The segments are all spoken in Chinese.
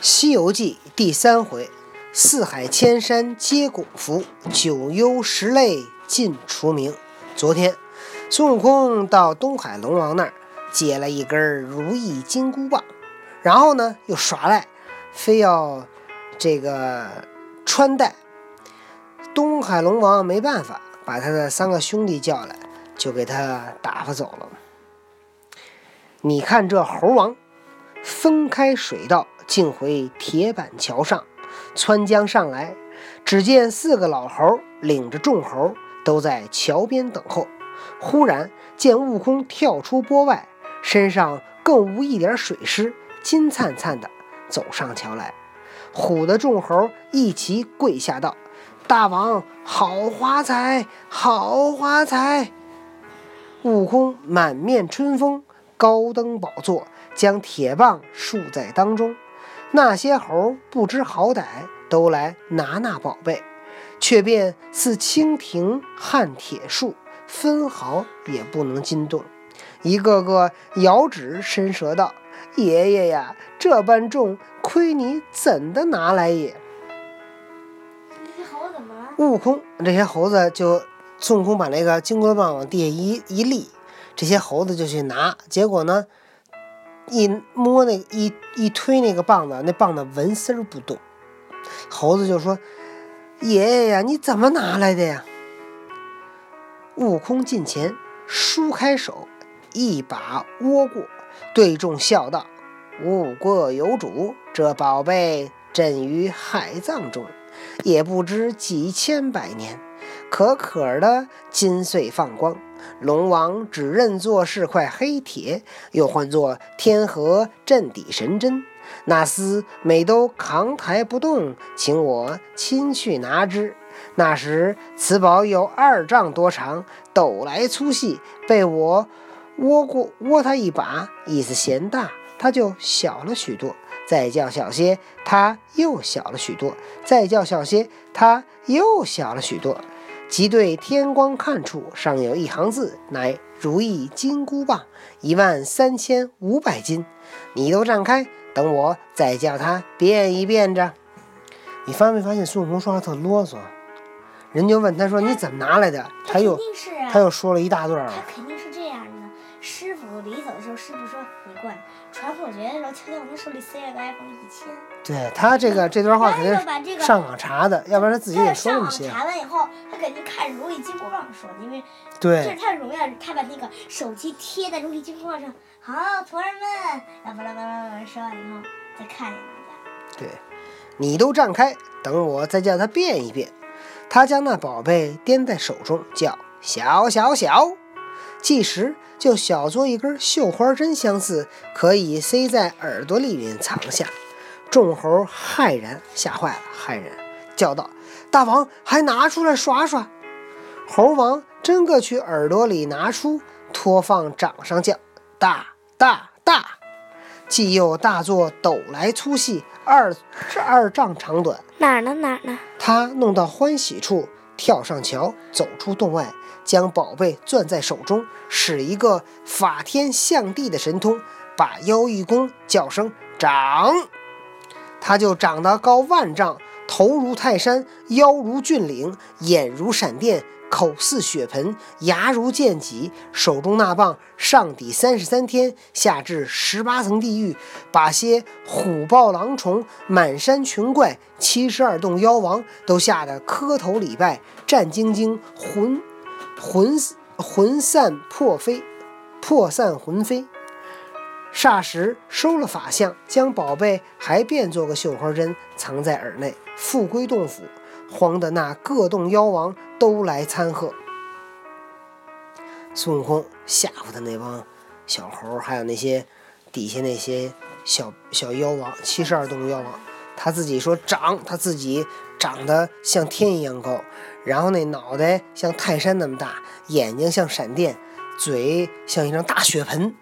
《西游记》第三回：四海千山皆功夫，九幽十类尽除名。昨天，孙悟空到东海龙王那儿借了一根如意金箍棒，然后呢又耍赖，非要这个穿戴。东海龙王没办法，把他的三个兄弟叫来，就给他打发走了。你看这猴王，分开水道。竟回铁板桥上，穿江上来，只见四个老猴领着众猴都在桥边等候。忽然见悟空跳出波外，身上更无一点水湿，金灿灿的走上桥来，唬得众猴一齐跪下道：“大王好华财，好华财！”悟空满面春风，高登宝座，将铁棒竖在当中。那些猴不知好歹，都来拿那宝贝，却便似蜻蜓撼铁树，分毫也不能惊动。一个个摇指伸舌道：“爷爷呀，这般重，亏你怎的拿来也？”？悟空，这些猴子就孙悟空把那个金箍棒往地下一一立，这些猴子就去拿，结果呢？一摸那一一推那个棒子，那棒子纹丝儿不动。猴子就说：“爷爷呀，你怎么拿来的呀？”悟空近前，舒开手，一把握过，对众笑道：“物过有主，这宝贝镇于海藏中，也不知几千百年，可可的金穗放光。”龙王只认作是块黑铁，又唤作天河镇底神针。那厮每都扛抬不动，请我亲去拿之。那时此宝有二丈多长，斗来粗细，被我握过握他一把，意思嫌大，他就小了许多；再叫小些，他又小了许多；再叫小些，他又小了许多。即对天光看处，上有一行字，乃“如意金箍棒，一万三千五百斤”。你都站开，等我再叫他变一变着。你发没发现孙悟空说话特啰嗦？人就问他说：“你怎么拿来的？”他又他又说了一大段。他肯定是这样的。师傅临走的时候，师傅说：“你过来。”传火诀的时候，悄悄从手里塞了个 iPhone 一千。对他这个这段话肯定是上网查的，要不然他自己也说那么些。查完以后，他肯定看如意金箍棒说的，因为对这是他的荣耀，他把那个手机贴在如意金箍棒上。好，徒儿们，巴拉巴拉巴拉说完以后再看一眼大家。对，你都站开，等我再叫他变一变。他将那宝贝掂在手中，叫小小小，计时。就小作一根绣花针相似，可以塞在耳朵里面藏下。众猴骇然，吓坏了，骇然叫道：“大王还拿出来耍耍！”猴王真个去耳朵里拿出，托放掌上叫：“大大大！”既又大作斗来粗细，二二丈长短。哪儿呢？哪儿呢？他弄到欢喜处，跳上桥，走出洞外。将宝贝攥在手中，使一个法天象地的神通，把腰一弓，叫声长，他就长得高万丈，头如泰山，腰如峻岭，眼如闪电，口似血盆，牙如剑戟，手中那棒上抵三十三天，下至十八层地狱，把些虎豹狼虫、满山群怪、七十二洞妖王都吓得磕头礼拜，战兢兢，魂。魂魂散魄飞，魄散魂飞。霎时收了法相，将宝贝还变做个绣花针，藏在耳内，复归洞府。慌得那各洞妖王都来参贺。孙悟空吓唬的那帮小猴，还有那些底下那些小小妖王，七十二洞妖王，他自己说长，他自己长得像天一样高。然后那脑袋像泰山那么大，眼睛像闪电，嘴像一张大血盆。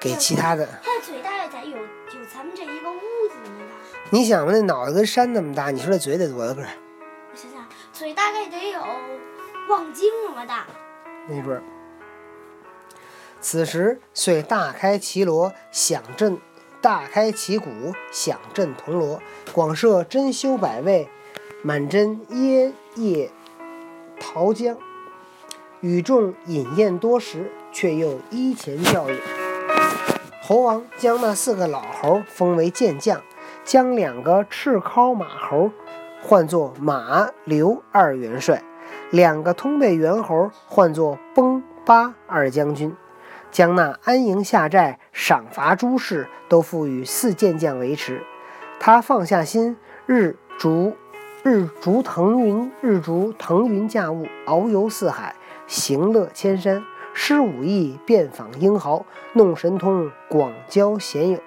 给其他的，他的嘴大概得有有咱们这一个屋子那么大。你想吧，那脑袋跟山那么大，你说这嘴得多大个？我想想，嘴大概得有望京那么大。没准儿。此时遂大开其锣，响震大开其鼓，响震铜锣，广设珍馐百味，满斟椰叶桃浆，与众饮宴多时，却又依前教也。猴王将那四个老猴封为健将，将两个赤尻马猴唤作马刘二元帅，两个通背猿猴唤作崩巴二将军，将那安营下寨、赏罚诸事都赋予四健将维持。他放下心，日逐日逐腾云，日逐腾云驾雾，遨游四海，行乐千山。施武艺，遍访英豪；弄神通，广交贤友。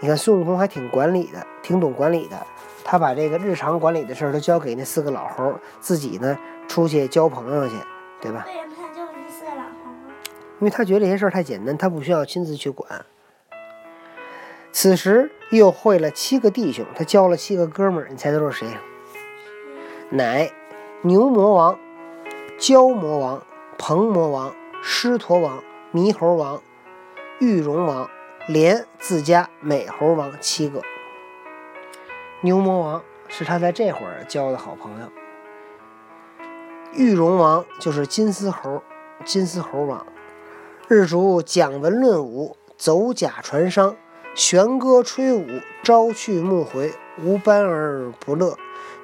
你看孙悟空还挺管理的，挺懂管理的。他把这个日常管理的事儿都交给那四个老猴，自己呢出去交朋友去，对吧？为什么他交给这四个老头呢？因为他觉得这些事儿太简单，他不需要亲自去管。此时又会了七个弟兄，他交了七个哥们儿，你猜都是谁？乃牛魔王、蛟魔王、鹏魔王、狮驼王、猕猴王、玉龙王，连自家美猴王七个。牛魔王是他在这会儿交的好朋友，玉龙王就是金丝猴，金丝猴王。日主讲文论武，走甲传商，弦歌吹舞，朝去暮回，无班而不乐。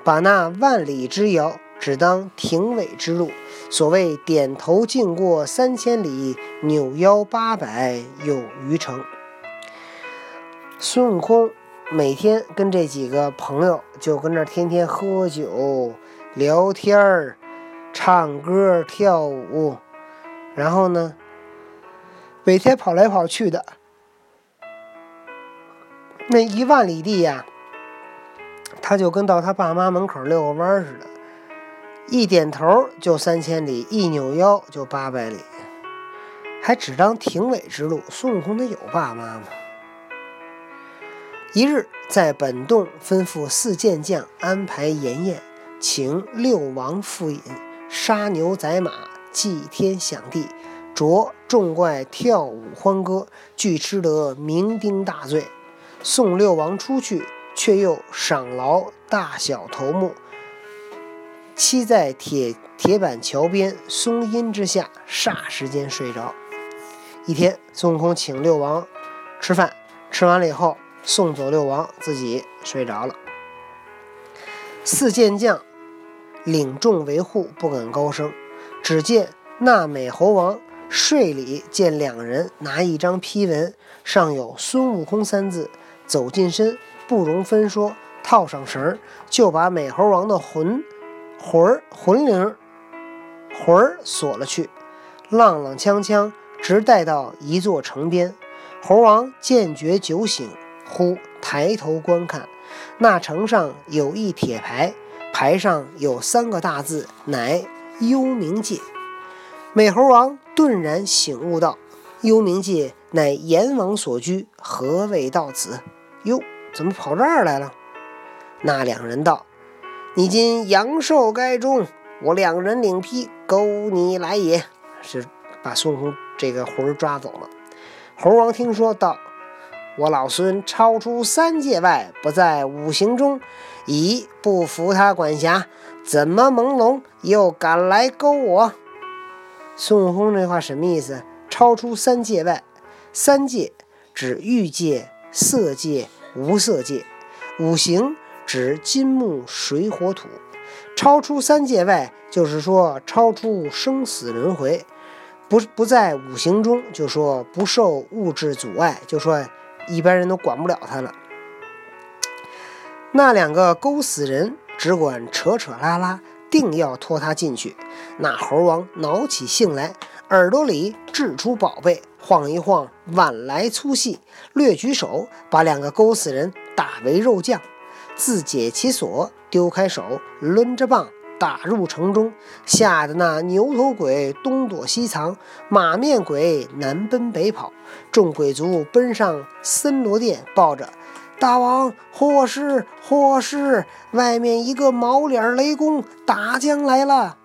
把那万里之遥，只当廷尉之路。所谓点头尽过三千里，扭腰八百有余程。孙悟空每天跟这几个朋友就跟那天天喝酒、聊天儿、唱歌、跳舞，然后呢，每天跑来跑去的。那一万里地呀，他就跟到他爸妈门口遛个弯似的，一点头就三千里，一扭腰就八百里，还只当廷尉之路。孙悟空他有爸妈吗？一日，在本洞吩咐四健将安排筵宴，请六王赴饮，杀牛宰马，祭天享地，着众怪跳舞欢歌，俱吃得酩酊大醉。送六王出去，却又赏劳大小头目，栖在铁铁板桥边松阴之下，霎时间睡着。一天，孙悟空请六王吃饭，吃完了以后。送走六王，自己睡着了。四健将领众维护，不敢高声。只见那美猴王睡里见两人拿一张批文，上有“孙悟空”三字，走近身，不容分说，套上绳儿，就把美猴王的魂魂儿魂灵魂儿锁了去，踉踉跄跄，直带到一座城边。猴王见觉酒醒。忽抬头观看，那城上有一铁牌，牌上有三个大字，乃“幽冥界”。美猴王顿然醒悟道：“幽冥界乃阎王所居，何谓到此？哟，怎么跑这儿来了？”那两人道：“你今阳寿该终，我两人领批勾你来也。”是把孙悟空这个魂儿抓走了。猴王听说道。我老孙超出三界外，不在五行中，已不服他管辖，怎么朦胧又敢来勾我？孙悟空这话什么意思？超出三界外，三界指欲界、色界、无色界；五行指金木水火土。超出三界外，就是说超出生死轮回，不不在五行中，就说不受物质阻碍，就说。一般人都管不了他了。那两个勾死人只管扯扯拉拉，定要拖他进去。那猴王恼起性来，耳朵里掷出宝贝，晃一晃碗来粗细，略举手，把两个勾死人打为肉酱，自解其锁，丢开手，抡着棒。打入城中，吓得那牛头鬼东躲西藏，马面鬼南奔北跑。众鬼卒奔上森罗殿，报着：“大王，祸事，祸事！外面一个毛脸雷公打将来了。”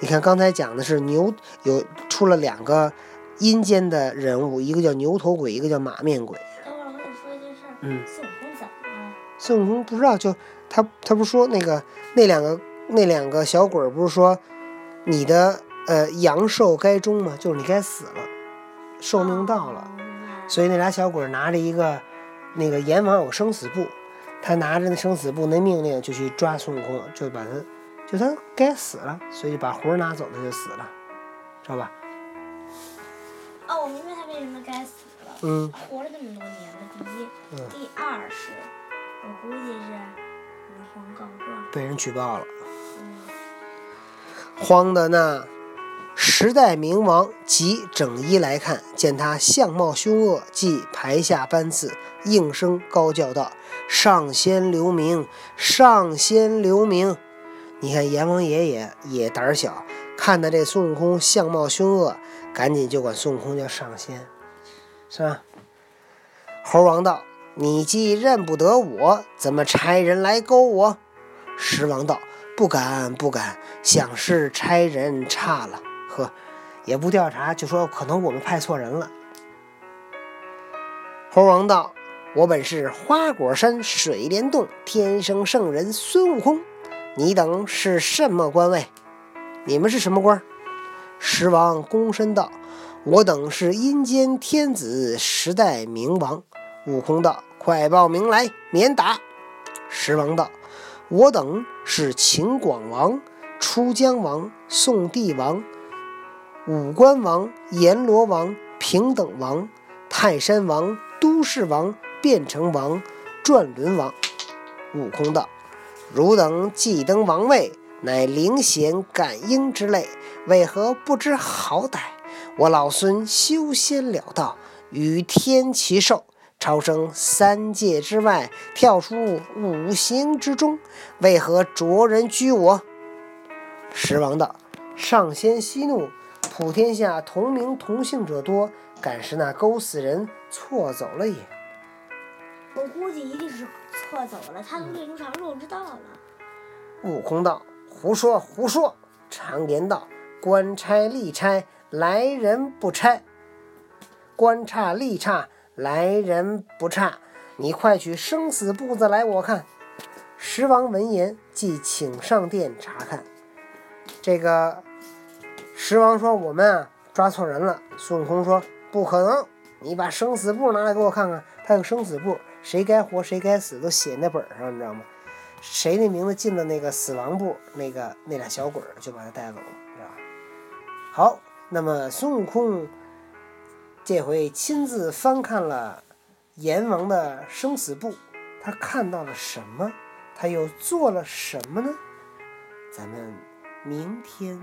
你看，刚才讲的是牛有出了两个阴间的人物，一个叫牛头鬼，一个叫马面鬼。等会儿我得说一件事，嗯，孙悟空怎么了？孙悟空不知道，就他他不是说那个那两个那两个小鬼儿不是说你的呃阳寿该终吗？就是你该死了，寿命到了。所以那俩小鬼儿拿着一个那个阎王有生死簿，他拿着那生死簿那命令就去抓孙悟空，就把他就他该死了，所以把魂儿拿走，他就死了，知道吧？哦，我明白他为什么该死了。嗯活了这么多年了，第一，嗯，第二是，我估计是没皇告状。被人举报了。嗯，慌的那时代明王及整衣来看，见他相貌凶恶，即排下班次，应声高叫道：“上仙留名，上仙留名！”你看阎王爷爷也胆儿小，看到这孙悟空相貌凶恶，赶紧就管孙悟空叫上仙，是吧？猴王道：“你既认不得我，怎么差人来勾我？”石王道：“不敢，不敢，想是差人差了。呵，也不调查，就说可能我们派错人了。”猴王道：“我本是花果山水帘洞天生圣人孙悟空，你等是什么官位？你们是什么官儿？”石王躬身道：“我等是阴间天子，时代明王。”悟空道：“快报名来，免打。”石王道：“我等是秦广王、出江王、宋帝王、武关王、阎罗王、平等王、泰山王、都市王、变成王、转轮王。”悟空道：“汝等既登王位，乃灵显感应之类，为何不知好歹？我老孙修仙了道，与天齐寿。”超生三界之外，跳出五行之中，为何着人居我？石王道：“上仙息怒，普天下同名同姓者多，敢是那勾死人错走了也。我估计一定是错走了，他从这出常肉知道了。”悟空道：“胡说胡说！常言道，官差吏差，来人不差；官差吏差。”来人不差，你快取生死簿子来，我看。石王闻言，即请上殿查看。这个石王说：“我们啊，抓错人了。”孙悟空说：“不可能，你把生死簿拿来给我看看。他有生死簿，谁该活谁该死都写那本上，你知道吗？谁的名字进了那个死亡簿，那个那俩小鬼就把他带走了，知道吧？好，那么孙悟空。这回亲自翻看了阎王的生死簿，他看到了什么？他又做了什么呢？咱们明天。